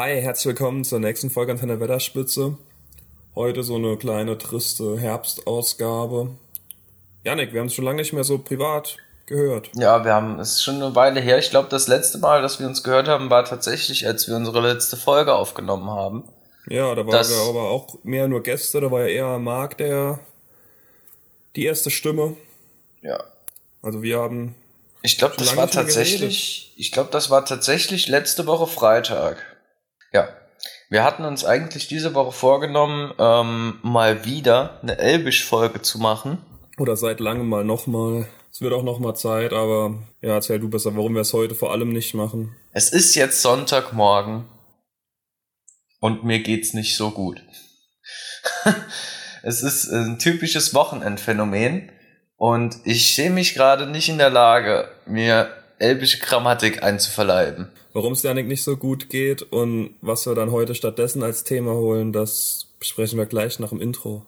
Hi, herzlich willkommen zur nächsten Folge Antenne Wetterspitze. Heute so eine kleine triste Herbstausgabe. Janik, wir haben es schon lange nicht mehr so privat gehört. Ja, wir haben es ist schon eine Weile her. Ich glaube, das letzte Mal, dass wir uns gehört haben, war tatsächlich, als wir unsere letzte Folge aufgenommen haben. Ja, da waren wir aber auch mehr nur Gäste. Da war ja eher Marc der die erste Stimme. Ja. Also wir haben. Ich glaube, das war tatsächlich. Ich glaube, das war tatsächlich letzte Woche Freitag. Ja. Wir hatten uns eigentlich diese Woche vorgenommen, ähm, mal wieder eine Elbisch-Folge zu machen. Oder seit langem mal nochmal. Es wird auch nochmal Zeit, aber ja, erzähl du besser, warum wir es heute vor allem nicht machen. Es ist jetzt Sonntagmorgen und mir geht's nicht so gut. es ist ein typisches Wochenendphänomen und ich sehe mich gerade nicht in der Lage, mir elbische Grammatik einzuverleiben. Warum es Janik nicht so gut geht und was wir dann heute stattdessen als Thema holen, das besprechen wir gleich nach dem Intro.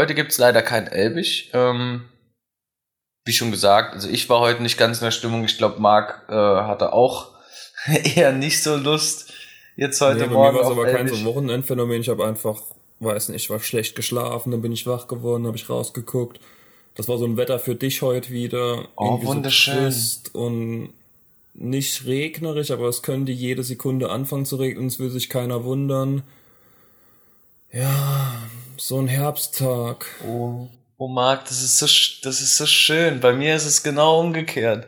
Heute gibt's leider kein Elbisch. Ähm, wie schon gesagt, also ich war heute nicht ganz in der Stimmung. Ich glaube, Marc äh, hatte auch eher nicht so Lust. Jetzt heute nee, Morgen. Mir war es aber kein so Wochenendphänomen. Ich habe einfach, weiß nicht, ich war schlecht geschlafen, dann bin ich wach geworden, habe ich rausgeguckt. Das war so ein Wetter für dich heute wieder. Oh, wunderschön. So und nicht regnerisch, aber es könnte jede Sekunde anfangen zu regnen, es will sich keiner wundern. Ja, so ein Herbsttag. Oh, oh Marc, das ist so, das ist so schön. Bei mir ist es genau umgekehrt.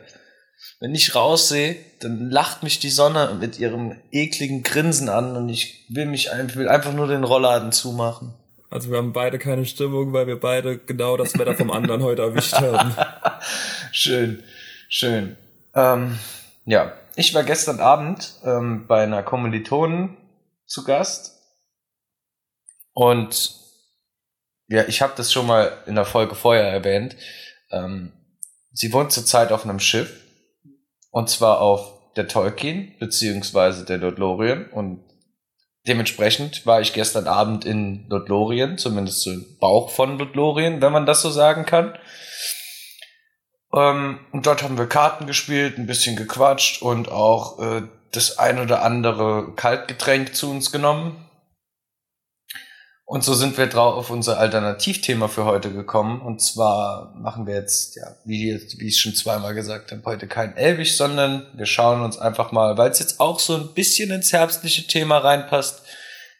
Wenn ich raussehe, dann lacht mich die Sonne mit ihrem ekligen Grinsen an und ich will mich will einfach nur den Rollladen zumachen. Also wir haben beide keine Stimmung, weil wir beide genau das Wetter vom anderen heute erwischt haben. schön, schön. Ähm, ja, ich war gestern Abend ähm, bei einer Kommilitonin zu Gast und ja, ich habe das schon mal in der Folge vorher erwähnt. Ähm, sie wohnt zurzeit auf einem Schiff und zwar auf der Tolkien beziehungsweise der Lothlorien und dementsprechend war ich gestern Abend in Lothlorien, zumindest so im Bauch von Lothlorien, wenn man das so sagen kann. Ähm, und dort haben wir Karten gespielt, ein bisschen gequatscht und auch äh, das ein oder andere Kaltgetränk zu uns genommen. Und so sind wir drauf auf unser Alternativthema für heute gekommen. Und zwar machen wir jetzt, ja, wie, wie ich schon zweimal gesagt habe, heute kein Elbisch, sondern wir schauen uns einfach mal, weil es jetzt auch so ein bisschen ins herbstliche Thema reinpasst,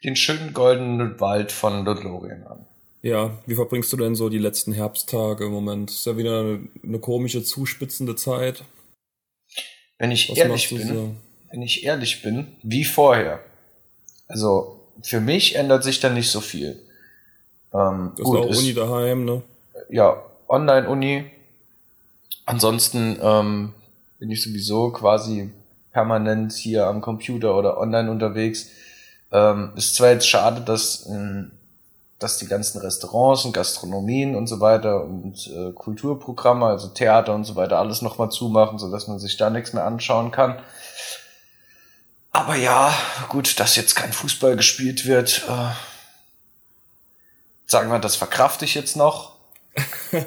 den schönen goldenen Wald von Ludlorien an. Ja, wie verbringst du denn so die letzten Herbsttage im Moment? Ist ja wieder eine, eine komische, zuspitzende Zeit. Wenn ich Was ehrlich bin, so? wenn ich ehrlich bin, wie vorher. Also, für mich ändert sich da nicht so viel. Ähm, das gut, ist auch ist, Uni daheim, ne? Ja, Online-Uni. Ansonsten ähm, bin ich sowieso quasi permanent hier am Computer oder online unterwegs. Ähm, ist zwar jetzt schade, dass, ähm, dass die ganzen Restaurants und Gastronomien und so weiter und äh, Kulturprogramme, also Theater und so weiter, alles nochmal zumachen, so dass man sich da nichts mehr anschauen kann. Aber ja, gut, dass jetzt kein Fußball gespielt wird, äh, sagen wir, das verkrafte ich jetzt noch.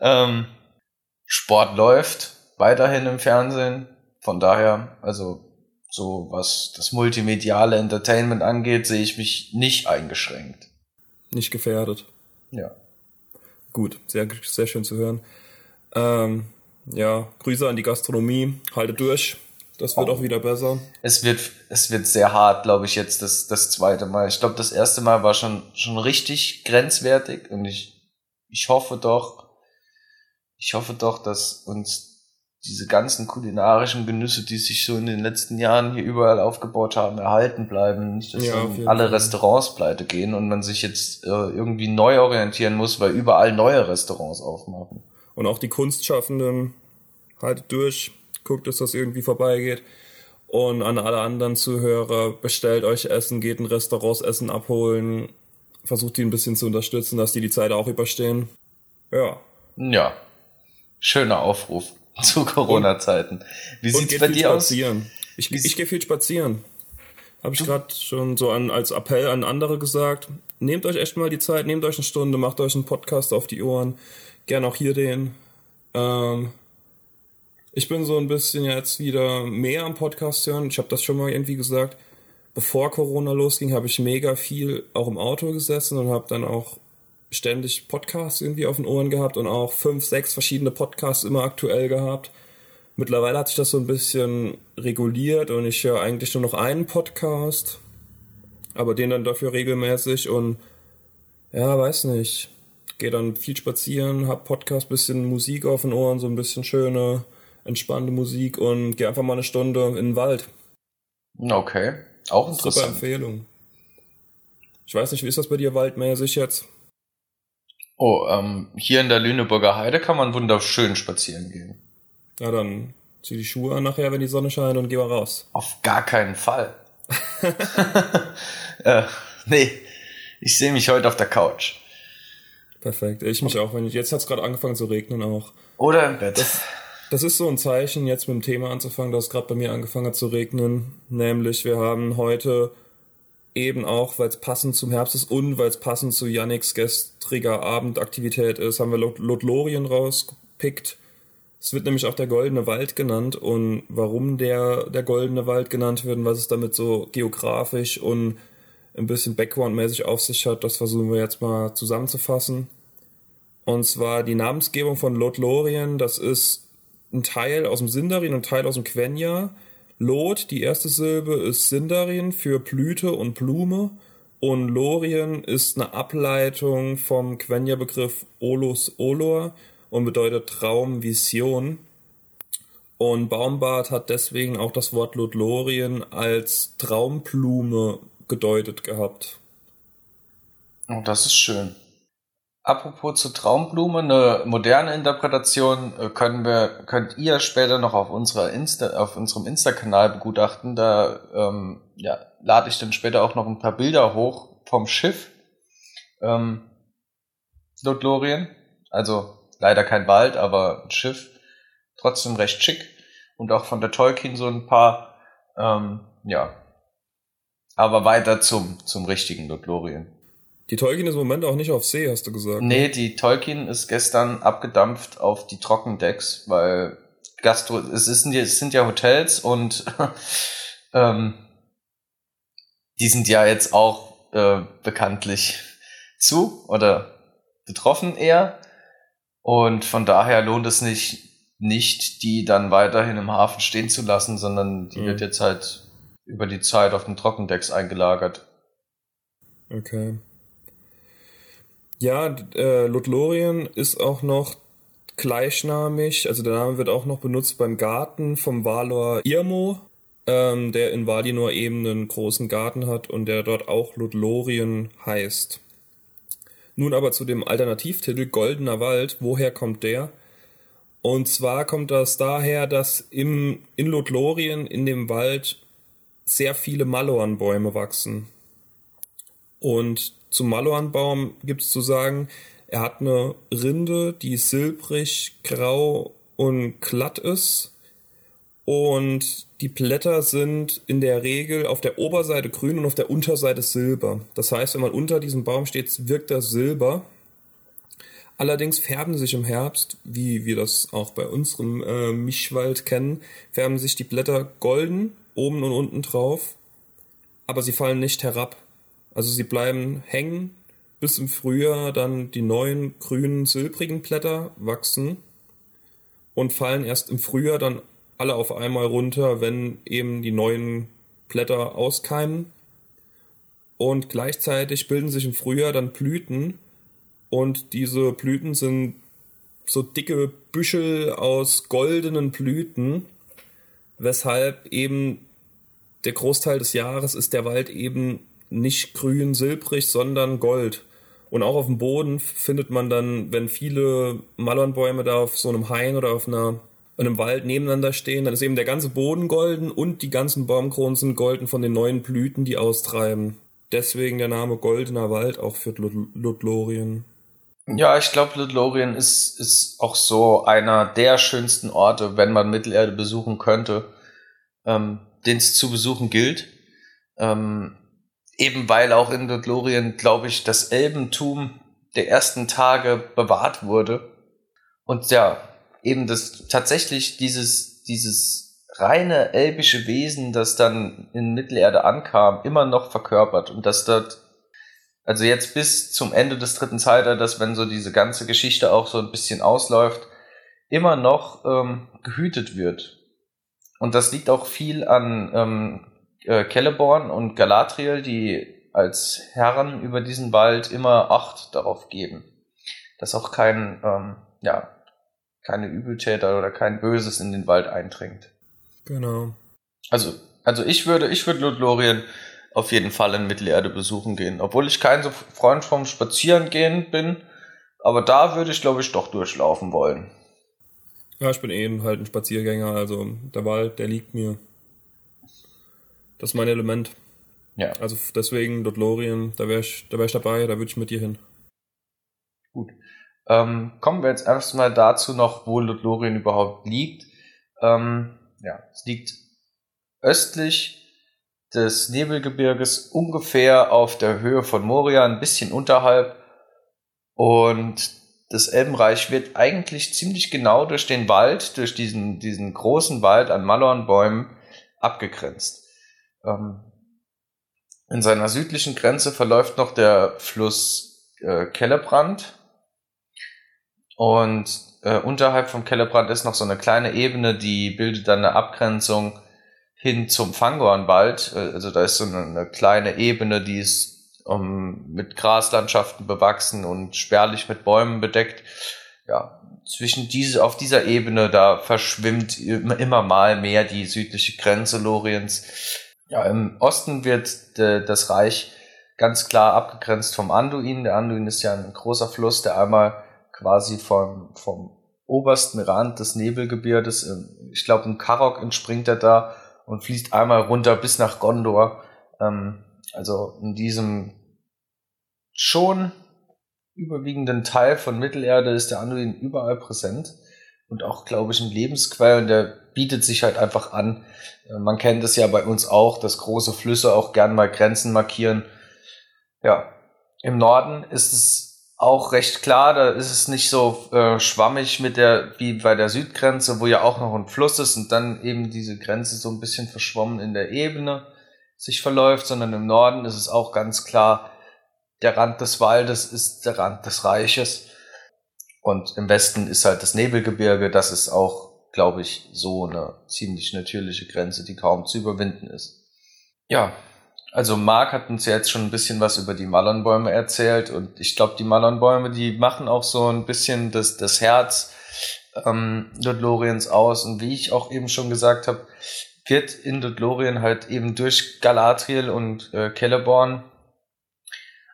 ähm, Sport läuft weiterhin im Fernsehen. Von daher, also so was das multimediale Entertainment angeht, sehe ich mich nicht eingeschränkt. Nicht gefährdet. Ja. Gut, sehr, sehr schön zu hören. Ähm, ja, Grüße an die Gastronomie, halte durch. Das wird oh. auch wieder besser. Es wird, es wird sehr hart, glaube ich, jetzt das, das zweite Mal. Ich glaube, das erste Mal war schon, schon richtig grenzwertig und ich, ich hoffe doch, ich hoffe doch, dass uns diese ganzen kulinarischen Genüsse, die sich so in den letzten Jahren hier überall aufgebaut haben, erhalten bleiben. Nicht, dass ja, alle Fall. Restaurants pleite gehen und man sich jetzt äh, irgendwie neu orientieren muss, weil überall neue Restaurants aufmachen. Und auch die Kunstschaffenden haltet durch guckt, dass das irgendwie vorbeigeht. Und an alle anderen Zuhörer, bestellt euch Essen, geht in Restaurants Essen abholen, versucht die ein bisschen zu unterstützen, dass die die Zeit auch überstehen. Ja. Ja. Schöner Aufruf zu Corona-Zeiten. Wie sieht's bei dir spazieren. aus? Ich, ich gehe viel spazieren. Habe ich gerade schon so an, als Appell an andere gesagt. Nehmt euch echt mal die Zeit, nehmt euch eine Stunde, macht euch einen Podcast auf die Ohren. Gern auch hier den. Ähm, ich bin so ein bisschen jetzt wieder mehr am Podcast hören. Ich habe das schon mal irgendwie gesagt. Bevor Corona losging, habe ich mega viel auch im Auto gesessen und habe dann auch ständig Podcasts irgendwie auf den Ohren gehabt und auch fünf, sechs verschiedene Podcasts immer aktuell gehabt. Mittlerweile hat sich das so ein bisschen reguliert und ich höre eigentlich nur noch einen Podcast, aber den dann dafür regelmäßig und ja, weiß nicht. Gehe dann viel spazieren, hab Podcast, bisschen Musik auf den Ohren, so ein bisschen schöne, entspannte Musik und gehe einfach mal eine Stunde in den Wald. Okay, auch interessant. Super Empfehlung. Ich weiß nicht, wie ist das bei dir waldmäßig jetzt? Oh, ähm, hier in der Lüneburger Heide kann man wunderschön spazieren gehen. Ja, dann zieh die Schuhe an nachher, wenn die Sonne scheint und geh mal raus. Auf gar keinen Fall. äh, nee, ich sehe mich heute auf der Couch. Perfekt. Ich mich auch. Wenn ich, jetzt hat es gerade angefangen zu regnen auch. Oder im Bett. Das, das ist so ein Zeichen, jetzt mit dem Thema anzufangen, dass es gerade bei mir angefangen hat zu regnen. Nämlich, wir haben heute eben auch, weil es passend zum Herbst ist und weil es passend zu Yannicks gestriger Abendaktivität ist, haben wir Lothlorien rausgepickt. Es wird nämlich auch der Goldene Wald genannt und warum der, der Goldene Wald genannt wird und was es damit so geografisch und ein bisschen backgroundmäßig auf sich hat, das versuchen wir jetzt mal zusammenzufassen. Und zwar die Namensgebung von Lothlorien, das ist ein Teil aus dem Sindarin und ein Teil aus dem Quenya Lot, die erste Silbe, ist Sindarin für Blüte und Blume. Und Lorien ist eine Ableitung vom Quenya-Begriff Olus Olor und bedeutet Traum, Vision. Und Baumbart hat deswegen auch das Wort Lothlorien als Traumblume gedeutet gehabt. Oh, das ist schön. Apropos zur Traumblume, eine moderne Interpretation äh, können wir, könnt ihr später noch auf unserer Insta, auf unserem Insta-Kanal begutachten. Da ähm, ja, lade ich dann später auch noch ein paar Bilder hoch vom Schiff. Ähm, Lothlorien. Also leider kein Wald, aber ein Schiff. Trotzdem recht schick. Und auch von der Tolkien so ein paar, ähm, ja. Aber weiter zum, zum richtigen Lothlorien. Die Tolkien ist im Moment auch nicht auf See, hast du gesagt. Nee, ne? die Tolkien ist gestern abgedampft auf die Trockendecks, weil Gastro, es, ist, es sind ja Hotels und ähm, die sind ja jetzt auch äh, bekanntlich zu oder betroffen eher. Und von daher lohnt es nicht, nicht die dann weiterhin im Hafen stehen zu lassen, sondern die mhm. wird jetzt halt über die Zeit auf den Trockendecks eingelagert. Okay. Ja, äh, Lothlorien ist auch noch gleichnamig, also der Name wird auch noch benutzt beim Garten vom Valor Irmo, ähm, der in Valinor eben einen großen Garten hat und der dort auch Lothlorien heißt. Nun aber zu dem Alternativtitel Goldener Wald. Woher kommt der? Und zwar kommt das daher, dass im, in Lothlorien in dem Wald sehr viele Maloanbäume wachsen. Und zum Maloanbaum gibt es zu sagen, er hat eine Rinde, die silbrig, grau und glatt ist. Und die Blätter sind in der Regel auf der Oberseite grün und auf der Unterseite silber. Das heißt, wenn man unter diesem Baum steht, wirkt das silber. Allerdings färben sich im Herbst, wie wir das auch bei unserem äh, Mischwald kennen, färben sich die Blätter golden oben und unten drauf, aber sie fallen nicht herab. Also sie bleiben hängen, bis im Frühjahr dann die neuen grünen, silbrigen Blätter wachsen und fallen erst im Frühjahr dann alle auf einmal runter, wenn eben die neuen Blätter auskeimen. Und gleichzeitig bilden sich im Frühjahr dann Blüten und diese Blüten sind so dicke Büschel aus goldenen Blüten, weshalb eben der Großteil des Jahres ist der Wald eben nicht grün, silbrig, sondern gold. Und auch auf dem Boden findet man dann, wenn viele Mallornbäume da auf so einem Hain oder auf einer und im Wald nebeneinander stehen, dann ist eben der ganze Boden golden und die ganzen Baumkronen sind golden von den neuen Blüten, die austreiben. Deswegen der Name Goldener Wald auch für Ludlorien. Ja, ich glaube, Ludlorien ist, ist auch so einer der schönsten Orte, wenn man Mittelerde besuchen könnte, ähm, den es zu besuchen gilt. Ähm, eben weil auch in Ludlorien, glaube ich, das Elbentum der ersten Tage bewahrt wurde. Und ja, eben das tatsächlich dieses, dieses reine elbische Wesen, das dann in Mittelerde ankam, immer noch verkörpert und dass dort, also jetzt bis zum Ende des dritten Zeitalters, wenn so diese ganze Geschichte auch so ein bisschen ausläuft, immer noch ähm, gehütet wird. Und das liegt auch viel an ähm, äh, Celeborn und Galadriel, die als Herren über diesen Wald immer Acht darauf geben, dass auch kein, ähm, ja, keine Übeltäter oder kein Böses in den Wald eindringt. Genau. Also, also ich würde, ich würde Ludlorien auf jeden Fall in Mittelerde besuchen gehen, obwohl ich kein so Freund vom Spazierengehen bin, aber da würde ich, glaube ich, doch durchlaufen wollen. Ja, ich bin eben halt ein Spaziergänger, also der Wald, der liegt mir. Das ist mein Element. Ja. Also deswegen Dothlorien, da wäre ich, da wär ich dabei, da würde ich mit dir hin. Gut. Ähm, kommen wir jetzt erstmal dazu noch, wo Lothlorien überhaupt liegt. Ähm, ja, es liegt östlich des Nebelgebirges ungefähr auf der Höhe von Moria, ein bisschen unterhalb. Und das Elbenreich wird eigentlich ziemlich genau durch den Wald, durch diesen, diesen großen Wald an Malornbäumen abgegrenzt. Ähm, in seiner südlichen Grenze verläuft noch der Fluss äh, Kellebrand. Und äh, unterhalb vom Kellebrand ist noch so eine kleine Ebene, die bildet dann eine Abgrenzung hin zum Fangornwald. Äh, also da ist so eine, eine kleine Ebene, die ist um, ähm, mit Graslandschaften bewachsen und spärlich mit Bäumen bedeckt. Ja, zwischen diese, auf dieser Ebene, da verschwimmt immer, immer mal mehr die südliche Grenze Loriens ja, im Osten wird de, das Reich ganz klar abgegrenzt vom Anduin. Der Anduin ist ja ein großer Fluss, der einmal quasi vom, vom obersten Rand des Nebelgebirges, ich glaube in Karok entspringt er da und fließt einmal runter bis nach Gondor. Ähm, also in diesem schon überwiegenden Teil von Mittelerde ist der Anduin überall präsent und auch, glaube ich, ein Lebensquell und der bietet sich halt einfach an. Äh, man kennt es ja bei uns auch, dass große Flüsse auch gern mal Grenzen markieren. Ja, im Norden ist es auch recht klar, da ist es nicht so äh, schwammig mit der, wie bei der Südgrenze, wo ja auch noch ein Fluss ist und dann eben diese Grenze so ein bisschen verschwommen in der Ebene sich verläuft, sondern im Norden ist es auch ganz klar, der Rand des Waldes ist der Rand des Reiches. Und im Westen ist halt das Nebelgebirge, das ist auch, glaube ich, so eine ziemlich natürliche Grenze, die kaum zu überwinden ist. Ja, also Marc hat uns ja jetzt schon ein bisschen was über die Mallonbäume erzählt. Und ich glaube, die Mallonbäume, die machen auch so ein bisschen das, das Herz ähm, Dodloriens aus. Und wie ich auch eben schon gesagt habe, wird in Dodlorien halt eben durch Galadriel und äh, Celeborn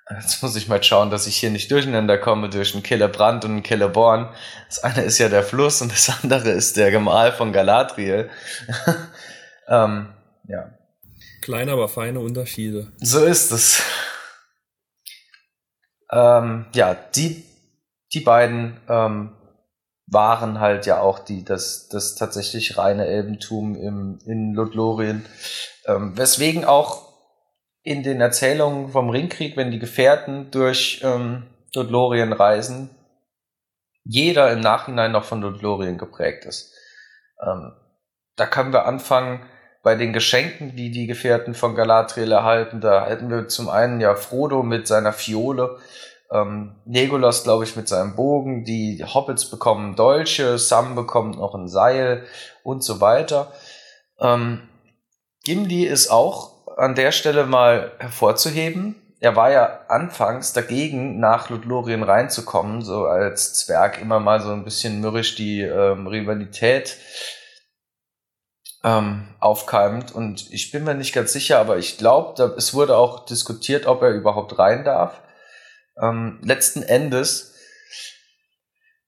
Jetzt muss ich mal schauen, dass ich hier nicht durcheinander komme durch einen Killebrand und einen Killeborn. Das eine ist ja der Fluss und das andere ist der Gemahl von Galadriel. ähm, ja. Kleine, aber feine Unterschiede. So ist es. Ähm, ja, die, die beiden ähm, waren halt ja auch die, das, das tatsächlich reine Elbentum im, in Ludlorien. Ähm, weswegen auch in den Erzählungen vom Ringkrieg, wenn die Gefährten durch ähm, Dodlorien reisen, jeder im Nachhinein noch von Dodlorien geprägt ist. Ähm, da können wir anfangen bei den Geschenken, die die Gefährten von Galadriel erhalten. Da hätten wir zum einen ja Frodo mit seiner Fiole, ähm, Legolas, glaube ich, mit seinem Bogen, die Hobbits bekommen Dolche, Sam bekommt noch ein Seil und so weiter. Ähm, Gimli ist auch an der Stelle mal hervorzuheben. Er war ja anfangs dagegen, nach Ludlorien reinzukommen, so als Zwerg immer mal so ein bisschen mürrisch die ähm, Rivalität ähm, aufkeimend. Und ich bin mir nicht ganz sicher, aber ich glaube, es wurde auch diskutiert, ob er überhaupt rein darf. Ähm, letzten Endes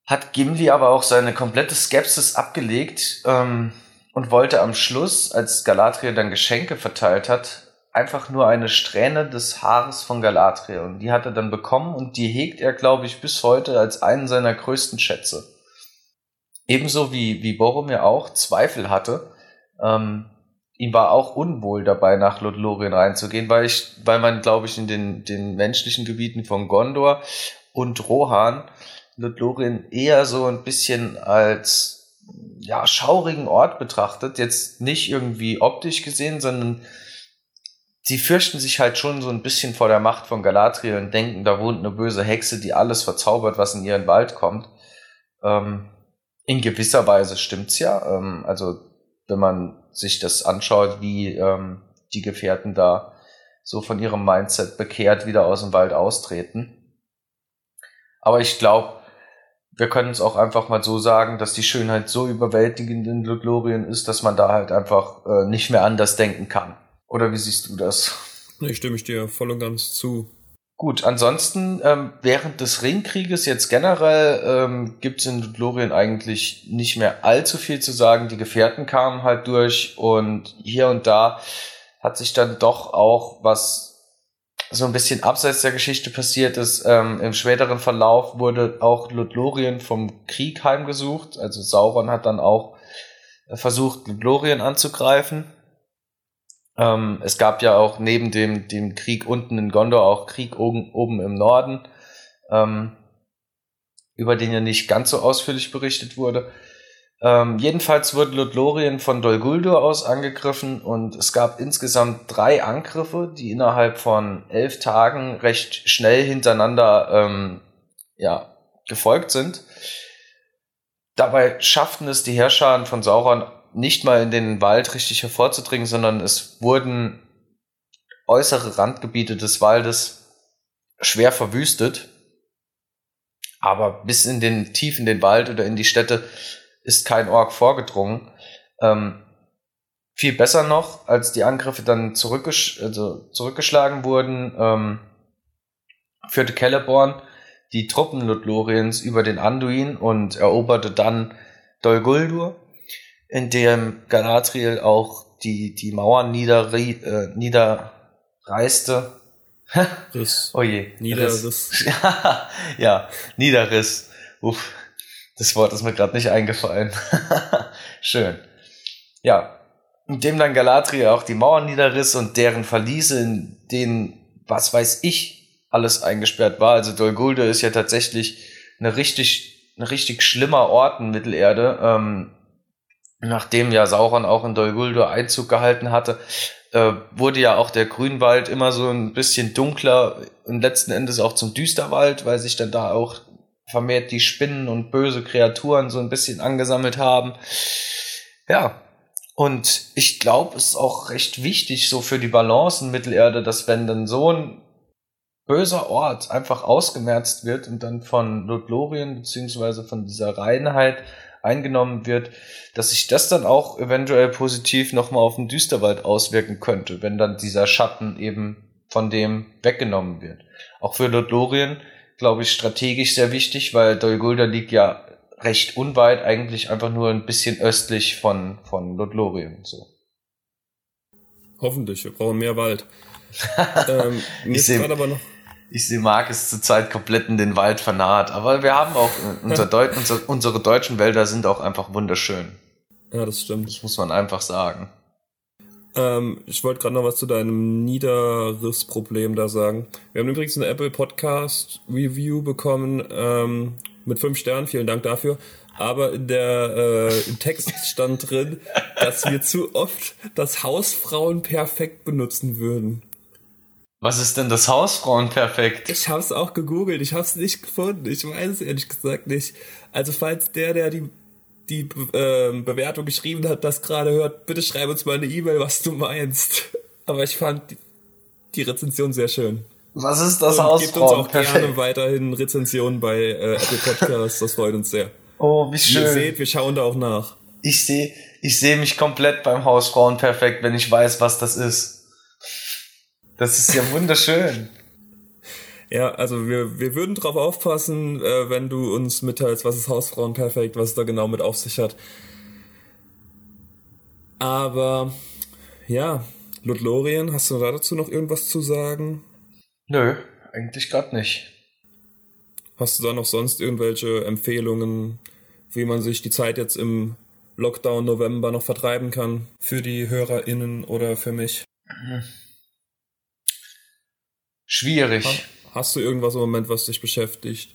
hat Gimli aber auch seine komplette Skepsis abgelegt ähm, und wollte am Schluss, als Galadriel dann Geschenke verteilt hat, einfach nur eine Strähne des Haares von Galadriel. Und die hat er dann bekommen und die hegt er, glaube ich, bis heute als einen seiner größten Schätze. Ebenso wie, wie Boromir auch Zweifel hatte. Ähm, ihm war auch unwohl dabei, nach Lothlorien reinzugehen, weil ich, weil man, glaube ich, in den, den menschlichen Gebieten von Gondor und Rohan Lothlorien eher so ein bisschen als ja, schaurigen Ort betrachtet. Jetzt nicht irgendwie optisch gesehen, sondern sie fürchten sich halt schon so ein bisschen vor der Macht von Galadriel und denken, da wohnt eine böse Hexe, die alles verzaubert, was in ihren Wald kommt. Ähm, in gewisser Weise stimmt's ja. Ähm, also wenn man sich das anschaut, wie ähm, die Gefährten da so von ihrem Mindset bekehrt wieder aus dem Wald austreten. Aber ich glaube, wir können es auch einfach mal so sagen, dass die Schönheit so überwältigend in Lothlorien ist, dass man da halt einfach äh, nicht mehr anders denken kann. Oder wie siehst du das? Ich stimme ich dir voll und ganz zu. Gut, ansonsten ähm, während des Ringkrieges jetzt generell ähm, gibt es in Lothlorien eigentlich nicht mehr allzu viel zu sagen. Die Gefährten kamen halt durch und hier und da hat sich dann doch auch was so ein bisschen abseits der Geschichte passiert ist. Ähm, Im späteren Verlauf wurde auch Lothlorien vom Krieg heimgesucht. Also Sauron hat dann auch äh, versucht, Lothlorien anzugreifen. Ähm, es gab ja auch neben dem, dem Krieg unten in Gondor auch Krieg oben, oben im Norden, ähm, über den ja nicht ganz so ausführlich berichtet wurde. Ähm, jedenfalls wurde Lothlorien von Dol Guldur aus angegriffen und es gab insgesamt drei Angriffe, die innerhalb von elf Tagen recht schnell hintereinander ähm, ja, gefolgt sind. Dabei schafften es die Herrscher von Sauron nicht mal in den Wald richtig hervorzudringen, sondern es wurden äußere Randgebiete des Waldes schwer verwüstet. Aber bis in den tief in den Wald oder in die Städte ist kein Ork vorgedrungen. Ähm, viel besser noch, als die Angriffe dann zurückgesch also zurückgeschlagen wurden, ähm, führte Celeborn die Truppen Lothloriens über den Anduin und eroberte dann Dol Guldur, in dem Galadriel auch die, die Mauern niederri äh, niederreißte. Riss. oh je. Niederriss. ja, Niederriss. Uff. Das Wort ist mir gerade nicht eingefallen. Schön. Ja, indem dann Galadriel auch die Mauern niederriss und deren Verliese, in denen, was weiß ich, alles eingesperrt war. Also Dol Guldur ist ja tatsächlich eine richtig, ein richtig schlimmer Ort in Mittelerde. Ähm, nachdem ja Sauron auch in Dol Guldur Einzug gehalten hatte, äh, wurde ja auch der Grünwald immer so ein bisschen dunkler und letzten Endes auch zum Düsterwald, weil sich dann da auch vermehrt die Spinnen und böse Kreaturen so ein bisschen angesammelt haben. Ja, und ich glaube, es ist auch recht wichtig so für die Balance in Mittelerde, dass wenn dann so ein böser Ort einfach ausgemerzt wird und dann von Lothlorien beziehungsweise von dieser Reinheit eingenommen wird, dass sich das dann auch eventuell positiv nochmal auf den Düsterwald auswirken könnte, wenn dann dieser Schatten eben von dem weggenommen wird. Auch für Lothlorien glaube ich, strategisch sehr wichtig, weil Dol Guldur liegt ja recht unweit, eigentlich einfach nur ein bisschen östlich von, von Lothlorien. So. Hoffentlich, wir brauchen mehr Wald. ähm, ich sehe aber noch. Ich sehe Markus zurzeit komplett in den Wald vernarrt, aber wir haben auch, unser Deut unser, unsere deutschen Wälder sind auch einfach wunderschön. Ja, das stimmt. Das muss man einfach sagen. Ähm, ich wollte gerade noch was zu deinem Niederrissproblem da sagen. Wir haben übrigens eine Apple Podcast Review bekommen ähm, mit fünf Sternen. Vielen Dank dafür. Aber in der, äh, im Text stand drin, dass wir zu oft das Hausfrauenperfekt benutzen würden. Was ist denn das Hausfrauenperfekt? Ich habe es auch gegoogelt, ich habe es nicht gefunden. Ich weiß es ehrlich gesagt nicht. Also falls der, der die die äh, Bewertung geschrieben hat, das gerade hört, bitte schreib uns mal eine E-Mail, was du meinst. Aber ich fand die, die Rezension sehr schön. Was ist das Haus? Gebt uns auch Perfekt. gerne weiterhin Rezensionen bei äh, Apple Podcasts, das freut uns sehr. Oh, wie schön. Ihr seht, wir schauen da auch nach. Ich sehe ich seh mich komplett beim Hausfrauen perfekt, wenn ich weiß, was das ist. Das ist ja wunderschön. Ja, also wir, wir würden drauf aufpassen, äh, wenn du uns mitteilst, was ist Hausfrauen perfekt, was es da genau mit auf sich hat. Aber ja, Ludlorien, hast du da dazu noch irgendwas zu sagen? Nö, eigentlich gerade nicht. Hast du da noch sonst irgendwelche Empfehlungen, wie man sich die Zeit jetzt im Lockdown November noch vertreiben kann für die HörerInnen oder für mich? Schwierig. Hast du irgendwas im Moment, was dich beschäftigt?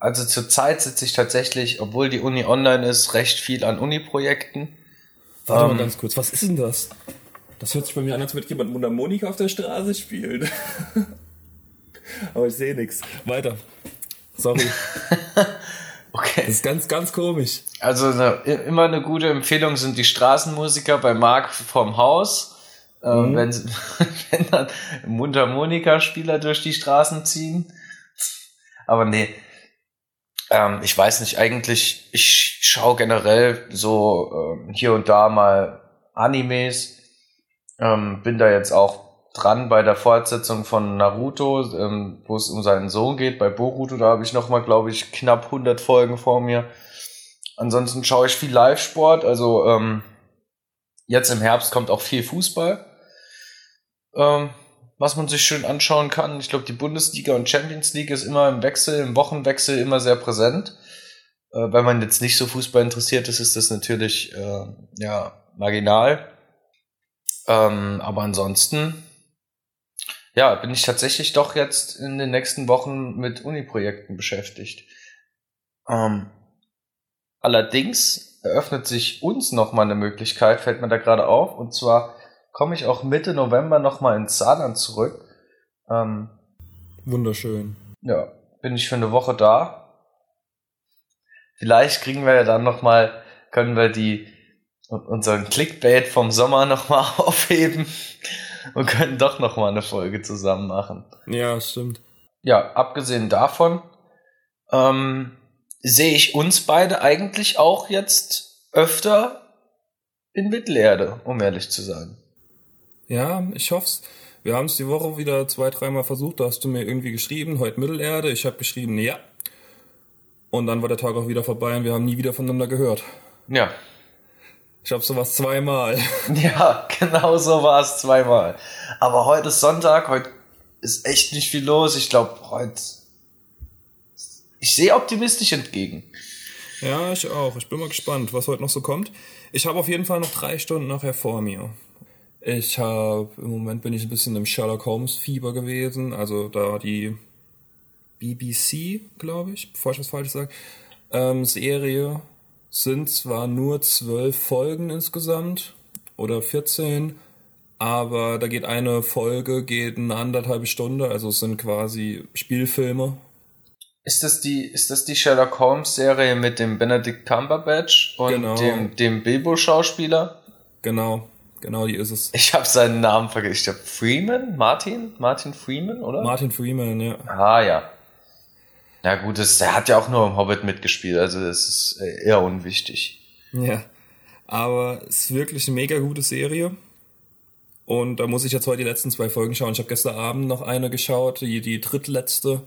Also zurzeit sitze ich tatsächlich, obwohl die Uni online ist, recht viel an Uni-Projekten. Warte um, mal ähm, ganz kurz, was ist denn das? Das hört sich bei mir an, als würde jemand Mundharmonika auf der Straße spielen. Aber ich sehe nichts. Weiter. Sorry. okay. Das ist ganz, ganz komisch. Also immer eine gute Empfehlung sind die Straßenmusiker bei Marc vorm Haus. Ähm, mhm. wenn, wenn dann Mundharmonika-Spieler durch die Straßen ziehen. Aber nee. Ähm, ich weiß nicht, eigentlich, ich schaue generell so ähm, hier und da mal Animes ähm, bin da jetzt auch dran bei der Fortsetzung von Naruto, ähm, wo es um seinen Sohn geht. Bei Boruto, da habe ich noch mal, glaube ich, knapp 100 Folgen vor mir. Ansonsten schaue ich viel Live-Sport. Also ähm, jetzt im Herbst kommt auch viel Fußball, ähm, was man sich schön anschauen kann. Ich glaube, die Bundesliga und Champions League ist immer im Wechsel, im Wochenwechsel immer sehr präsent. Äh, wenn man jetzt nicht so Fußball interessiert ist, ist das natürlich äh, ja marginal. Ähm, aber ansonsten, ja, bin ich tatsächlich doch jetzt in den nächsten Wochen mit Uni-Projekten beschäftigt. Ähm, allerdings eröffnet sich uns nochmal eine Möglichkeit, fällt mir da gerade auf, und zwar komme ich auch Mitte November nochmal ins Saarland zurück. Ähm, Wunderschön. Ja, bin ich für eine Woche da. Vielleicht kriegen wir ja dann nochmal, können wir die unseren Clickbait vom Sommer nochmal aufheben und können doch nochmal eine Folge zusammen machen. Ja, stimmt. Ja, abgesehen davon ähm, sehe ich uns beide eigentlich auch jetzt öfter in Mittelerde, um ehrlich zu sein. Ja, ich hoff's. Wir haben es die Woche wieder zwei, dreimal versucht. Da hast du mir irgendwie geschrieben, heute Mittelerde. Ich habe geschrieben, ja. Und dann war der Tag auch wieder vorbei und wir haben nie wieder voneinander gehört. Ja, ich glaube, sowas zweimal. Ja, genau so war es zweimal. Aber heute ist Sonntag, heute ist echt nicht viel los. Ich glaube, heute. Ich sehe optimistisch entgegen. Ja, ich auch. Ich bin mal gespannt, was heute noch so kommt. Ich habe auf jeden Fall noch drei Stunden nachher vor mir. Ich habe, im Moment bin ich ein bisschen im Sherlock Holmes Fieber gewesen. Also da die BBC, glaube ich, bevor ich was falsch sage, ähm, Serie sind zwar nur zwölf Folgen insgesamt oder 14, aber da geht eine Folge, geht eine anderthalbe Stunde, also es sind quasi Spielfilme. Ist das die, ist das die Sherlock Holmes Serie mit dem Benedict Cumberbatch und genau. dem, dem Bilbo-Schauspieler? Genau, genau die ist es. Ich habe seinen Namen vergessen. Ich glaube Freeman? Martin? Martin Freeman, oder? Martin Freeman, ja. Ah, ja. Ja gut, das, er hat ja auch nur im Hobbit mitgespielt, also das ist äh, eher unwichtig. Ja, aber es ist wirklich eine mega gute Serie. Und da muss ich jetzt heute die letzten zwei Folgen schauen. Ich habe gestern Abend noch eine geschaut, die, die drittletzte.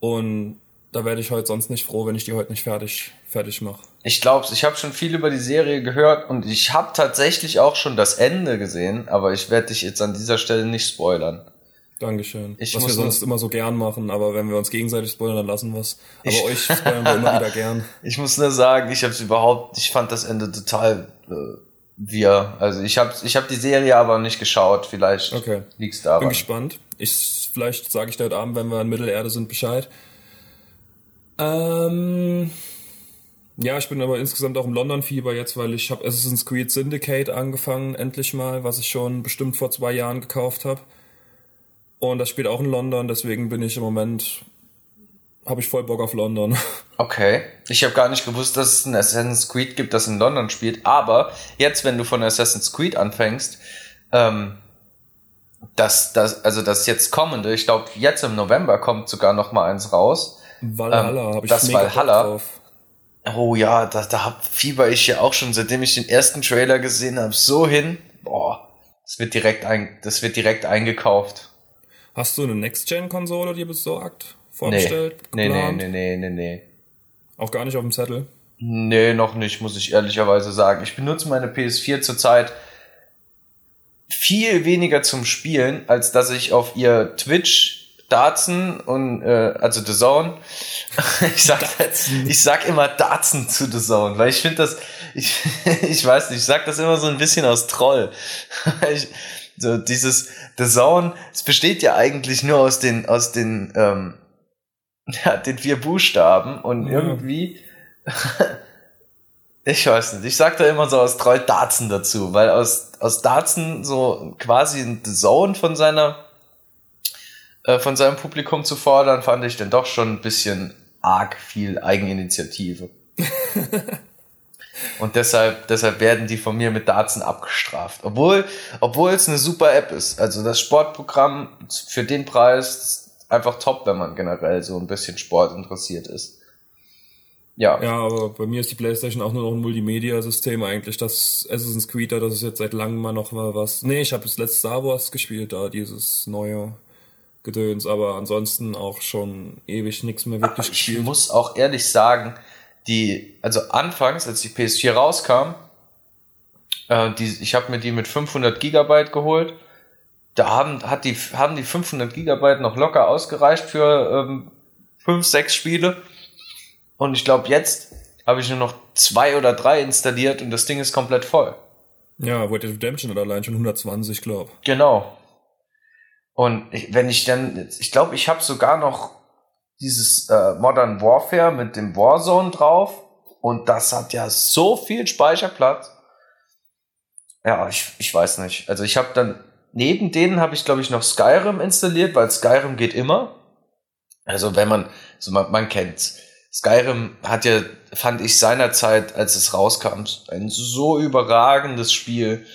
Und da werde ich heute sonst nicht froh, wenn ich die heute nicht fertig, fertig mache. Ich glaub's, ich habe schon viel über die Serie gehört und ich habe tatsächlich auch schon das Ende gesehen, aber ich werde dich jetzt an dieser Stelle nicht spoilern. Dankeschön. Ich Was wir sonst immer so gern machen, aber wenn wir uns gegenseitig spoilern, dann lassen wir es. Aber ich, euch spoilern wir immer wieder gern. Ich muss nur sagen, ich habe überhaupt, ich fand das Ende total äh, wir. Also ich habe ich hab die Serie aber nicht geschaut. Vielleicht okay. liegt's da. Bin gespannt. Ich, vielleicht sage ich dir heute Abend, wenn wir in Mittelerde sind, Bescheid. Ähm, ja, ich bin aber insgesamt auch im London-Fieber jetzt, weil ich habe Assassin's Creed Syndicate angefangen, endlich mal, was ich schon bestimmt vor zwei Jahren gekauft habe. Und das spielt auch in London, deswegen bin ich im Moment, habe ich voll Bock auf London. Okay. Ich habe gar nicht gewusst, dass es ein Assassin's Creed gibt, das in London spielt. Aber jetzt, wenn du von Assassin's Creed anfängst, ähm, das, das, also das jetzt kommende, ich glaube, jetzt im November kommt sogar noch mal eins raus. Valhalla ähm, habe ich das Valhalla. Drauf. Oh ja, da, da hab, fieber ich ja auch schon, seitdem ich den ersten Trailer gesehen habe, so hin. Boah, das wird direkt ein, das wird direkt eingekauft. Hast du eine Next-Gen-Konsole dir besorgt? Vorgestellt? Nee, nee, nee, nee, nee, nee. Auch gar nicht auf dem Zettel? Nee, noch nicht, muss ich ehrlicherweise sagen. Ich benutze meine PS4 zurzeit viel weniger zum Spielen, als dass ich auf ihr Twitch Darzen und äh, also The Zone. ich sag ich sag immer Darzen zu The Zone, weil ich finde das ich ich weiß nicht, ich sag das immer so ein bisschen aus Troll. ich, so dieses The Zone, es besteht ja eigentlich nur aus den aus den ähm, ja, den vier Buchstaben und ja. irgendwie ich weiß nicht, ich sag da immer so aus Troll Darzen dazu, weil aus aus Darzen so quasi ein The Zone von seiner äh, von seinem Publikum zu fordern, fand ich dann doch schon ein bisschen arg viel Eigeninitiative. Und deshalb, deshalb werden die von mir mit Darzen abgestraft. Obwohl, obwohl es eine super App ist. Also das Sportprogramm für den Preis ist einfach top, wenn man generell so ein bisschen Sport interessiert ist. Ja. Ja, aber bei mir ist die PlayStation auch nur noch ein Multimedia-System eigentlich. Das Assassin's Creed, das ist jetzt seit langem mal noch mal was. Nee, ich habe das letzte Star Wars gespielt, da dieses neue. Gedöns, aber ansonsten auch schon ewig nichts mehr wirklich ich gespielt. Ich muss auch ehrlich sagen, die, also anfangs, als die PS4 rauskam, äh, die, ich habe mir die mit 500 Gigabyte geholt. Da haben, hat die, haben die 500 Gigabyte noch locker ausgereicht für ähm, 5, 6 Spiele. Und ich glaube, jetzt habe ich nur noch zwei oder drei installiert und das Ding ist komplett voll. Ja, Red Dead Redemption hat allein schon 120, glaube Genau. Und ich, wenn ich dann, ich glaube, ich habe sogar noch dieses äh, Modern Warfare mit dem Warzone drauf und das hat ja so viel Speicherplatz. Ja, ich, ich weiß nicht. Also ich habe dann neben denen habe ich glaube ich noch Skyrim installiert, weil Skyrim geht immer. Also wenn man, so man, man kennt's. Skyrim hat ja, fand ich seinerzeit, als es rauskam, ein so überragendes Spiel.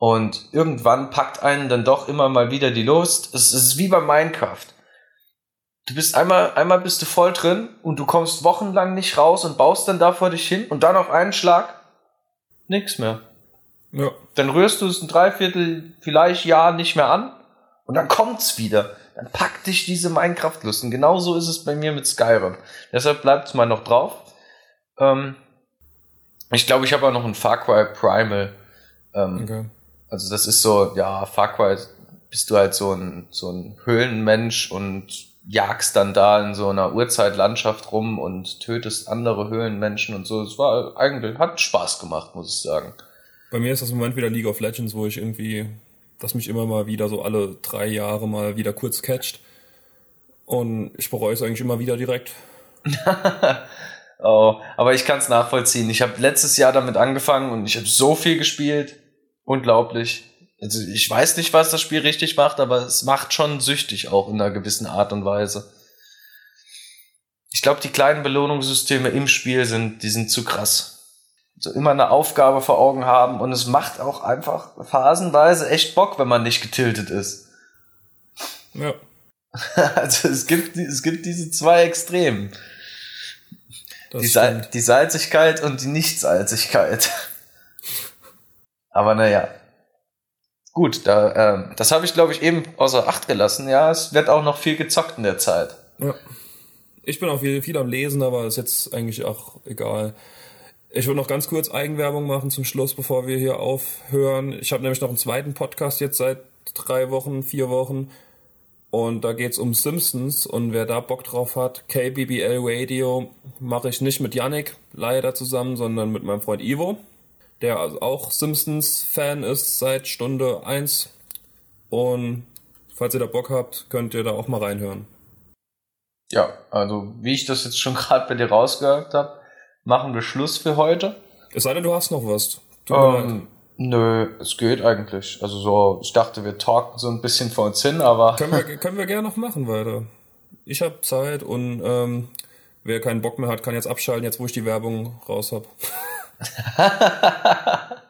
Und irgendwann packt einen dann doch immer mal wieder die Lust. Es ist wie bei Minecraft. Du bist einmal, einmal bist du voll drin und du kommst wochenlang nicht raus und baust dann da vor dich hin und dann auf einen Schlag nix mehr. Ja. Dann rührst du es ein Dreiviertel, vielleicht Jahr nicht mehr an und dann kommt's wieder. Dann packt dich diese Minecraft-Lust. Und genauso ist es bei mir mit Skyrim. Deshalb bleibt es mal noch drauf. Ähm, ich glaube, ich habe auch noch ein Far Cry Primal. Ähm, okay. Also das ist so, ja, Far Cry bist du halt so ein, so ein Höhlenmensch und jagst dann da in so einer Urzeitlandschaft rum und tötest andere Höhlenmenschen und so. Es war eigentlich, hat Spaß gemacht, muss ich sagen. Bei mir ist das im Moment wieder League of Legends, wo ich irgendwie, das mich immer mal wieder so alle drei Jahre mal wieder kurz catcht. Und ich bereue es eigentlich immer wieder direkt. oh, aber ich kann es nachvollziehen. Ich habe letztes Jahr damit angefangen und ich habe so viel gespielt unglaublich. Also ich weiß nicht, was das Spiel richtig macht, aber es macht schon süchtig auch in einer gewissen Art und Weise. Ich glaube, die kleinen Belohnungssysteme im Spiel sind, die sind zu krass. So immer eine Aufgabe vor Augen haben und es macht auch einfach phasenweise echt Bock, wenn man nicht getiltet ist. Ja. Also es gibt, es gibt diese zwei Extremen. Die, die, Salzigkeit und die Nichtsalzigkeit. Aber naja. Gut, da, äh, das habe ich, glaube ich, eben außer Acht gelassen. Ja, es wird auch noch viel gezockt in der Zeit. Ja. Ich bin auch viel, viel am Lesen, aber ist jetzt eigentlich auch egal. Ich will noch ganz kurz Eigenwerbung machen zum Schluss, bevor wir hier aufhören. Ich habe nämlich noch einen zweiten Podcast jetzt seit drei Wochen, vier Wochen. Und da geht's um Simpsons. Und wer da Bock drauf hat, KBBL Radio mache ich nicht mit Yannick leider zusammen, sondern mit meinem Freund Ivo der also auch Simpsons-Fan ist seit Stunde 1. Und falls ihr da Bock habt, könnt ihr da auch mal reinhören. Ja, also wie ich das jetzt schon gerade bei dir rausgehört habe, machen wir Schluss für heute. Es sei denn, du hast noch was. Ähm, nö, es geht eigentlich. Also so, ich dachte, wir talken so ein bisschen vor uns hin, aber. Können wir, können wir gerne noch machen weiter. Ich habe Zeit und ähm, wer keinen Bock mehr hat, kann jetzt abschalten, jetzt wo ich die Werbung raus habe.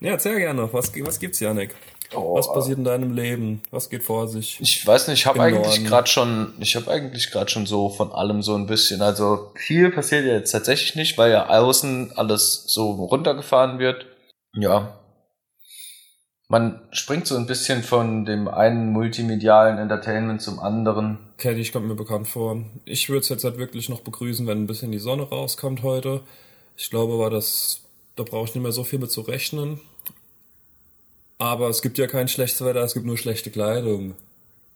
Ja, erzähl gerne. Was, was gibt's, Janik? Oh, was passiert in deinem Leben? Was geht vor sich? Ich weiß nicht, ich habe eigentlich gerade schon, ich habe eigentlich gerade schon so von allem so ein bisschen. Also viel passiert ja jetzt tatsächlich nicht, weil ja außen alles so runtergefahren wird. Ja. Man springt so ein bisschen von dem einen multimedialen Entertainment zum anderen. Kenne ich, kommt mir bekannt vor. Ich würde es jetzt halt wirklich noch begrüßen, wenn ein bisschen die Sonne rauskommt heute. Ich glaube aber, dass da brauche ich nicht mehr so viel mit zu rechnen. Aber es gibt ja kein schlechtes Wetter, es gibt nur schlechte Kleidung.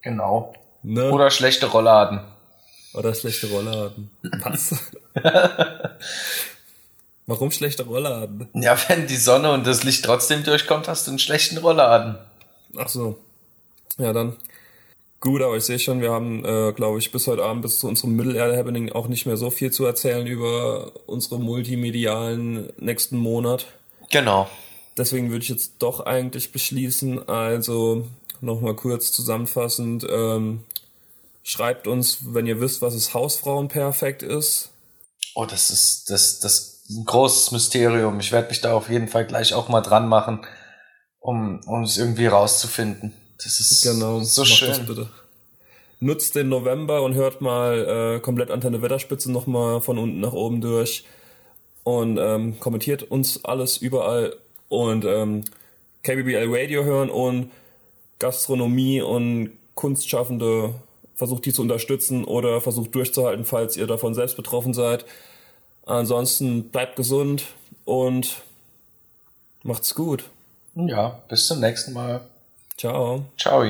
Genau. Ne? Oder schlechte Rollladen. Oder schlechte Rollladen. Was? Warum schlechte Rollladen? Ja, wenn die Sonne und das Licht trotzdem durchkommt, hast du einen schlechten Rollladen. Ach so. Ja, dann. Gut, aber ich sehe schon, wir haben, äh, glaube ich, bis heute Abend, bis zu unserem Mittelerde-Happening auch nicht mehr so viel zu erzählen über unsere multimedialen nächsten Monat. Genau. Deswegen würde ich jetzt doch eigentlich beschließen, also nochmal kurz zusammenfassend, ähm, schreibt uns, wenn ihr wisst, was es Hausfrauenperfekt ist. Oh, das ist, das, das ein großes Mysterium. Ich werde mich da auf jeden Fall gleich auch mal dran machen, um, um es irgendwie rauszufinden. Das ist genau, so schön. Nutzt den November und hört mal äh, komplett Antenne Wetterspitze nochmal von unten nach oben durch und ähm, kommentiert uns alles überall und ähm, KBBL Radio hören und Gastronomie und Kunstschaffende versucht die zu unterstützen oder versucht durchzuhalten, falls ihr davon selbst betroffen seid. Ansonsten bleibt gesund und macht's gut. Ja, bis zum nächsten Mal. Ciao. Ciao.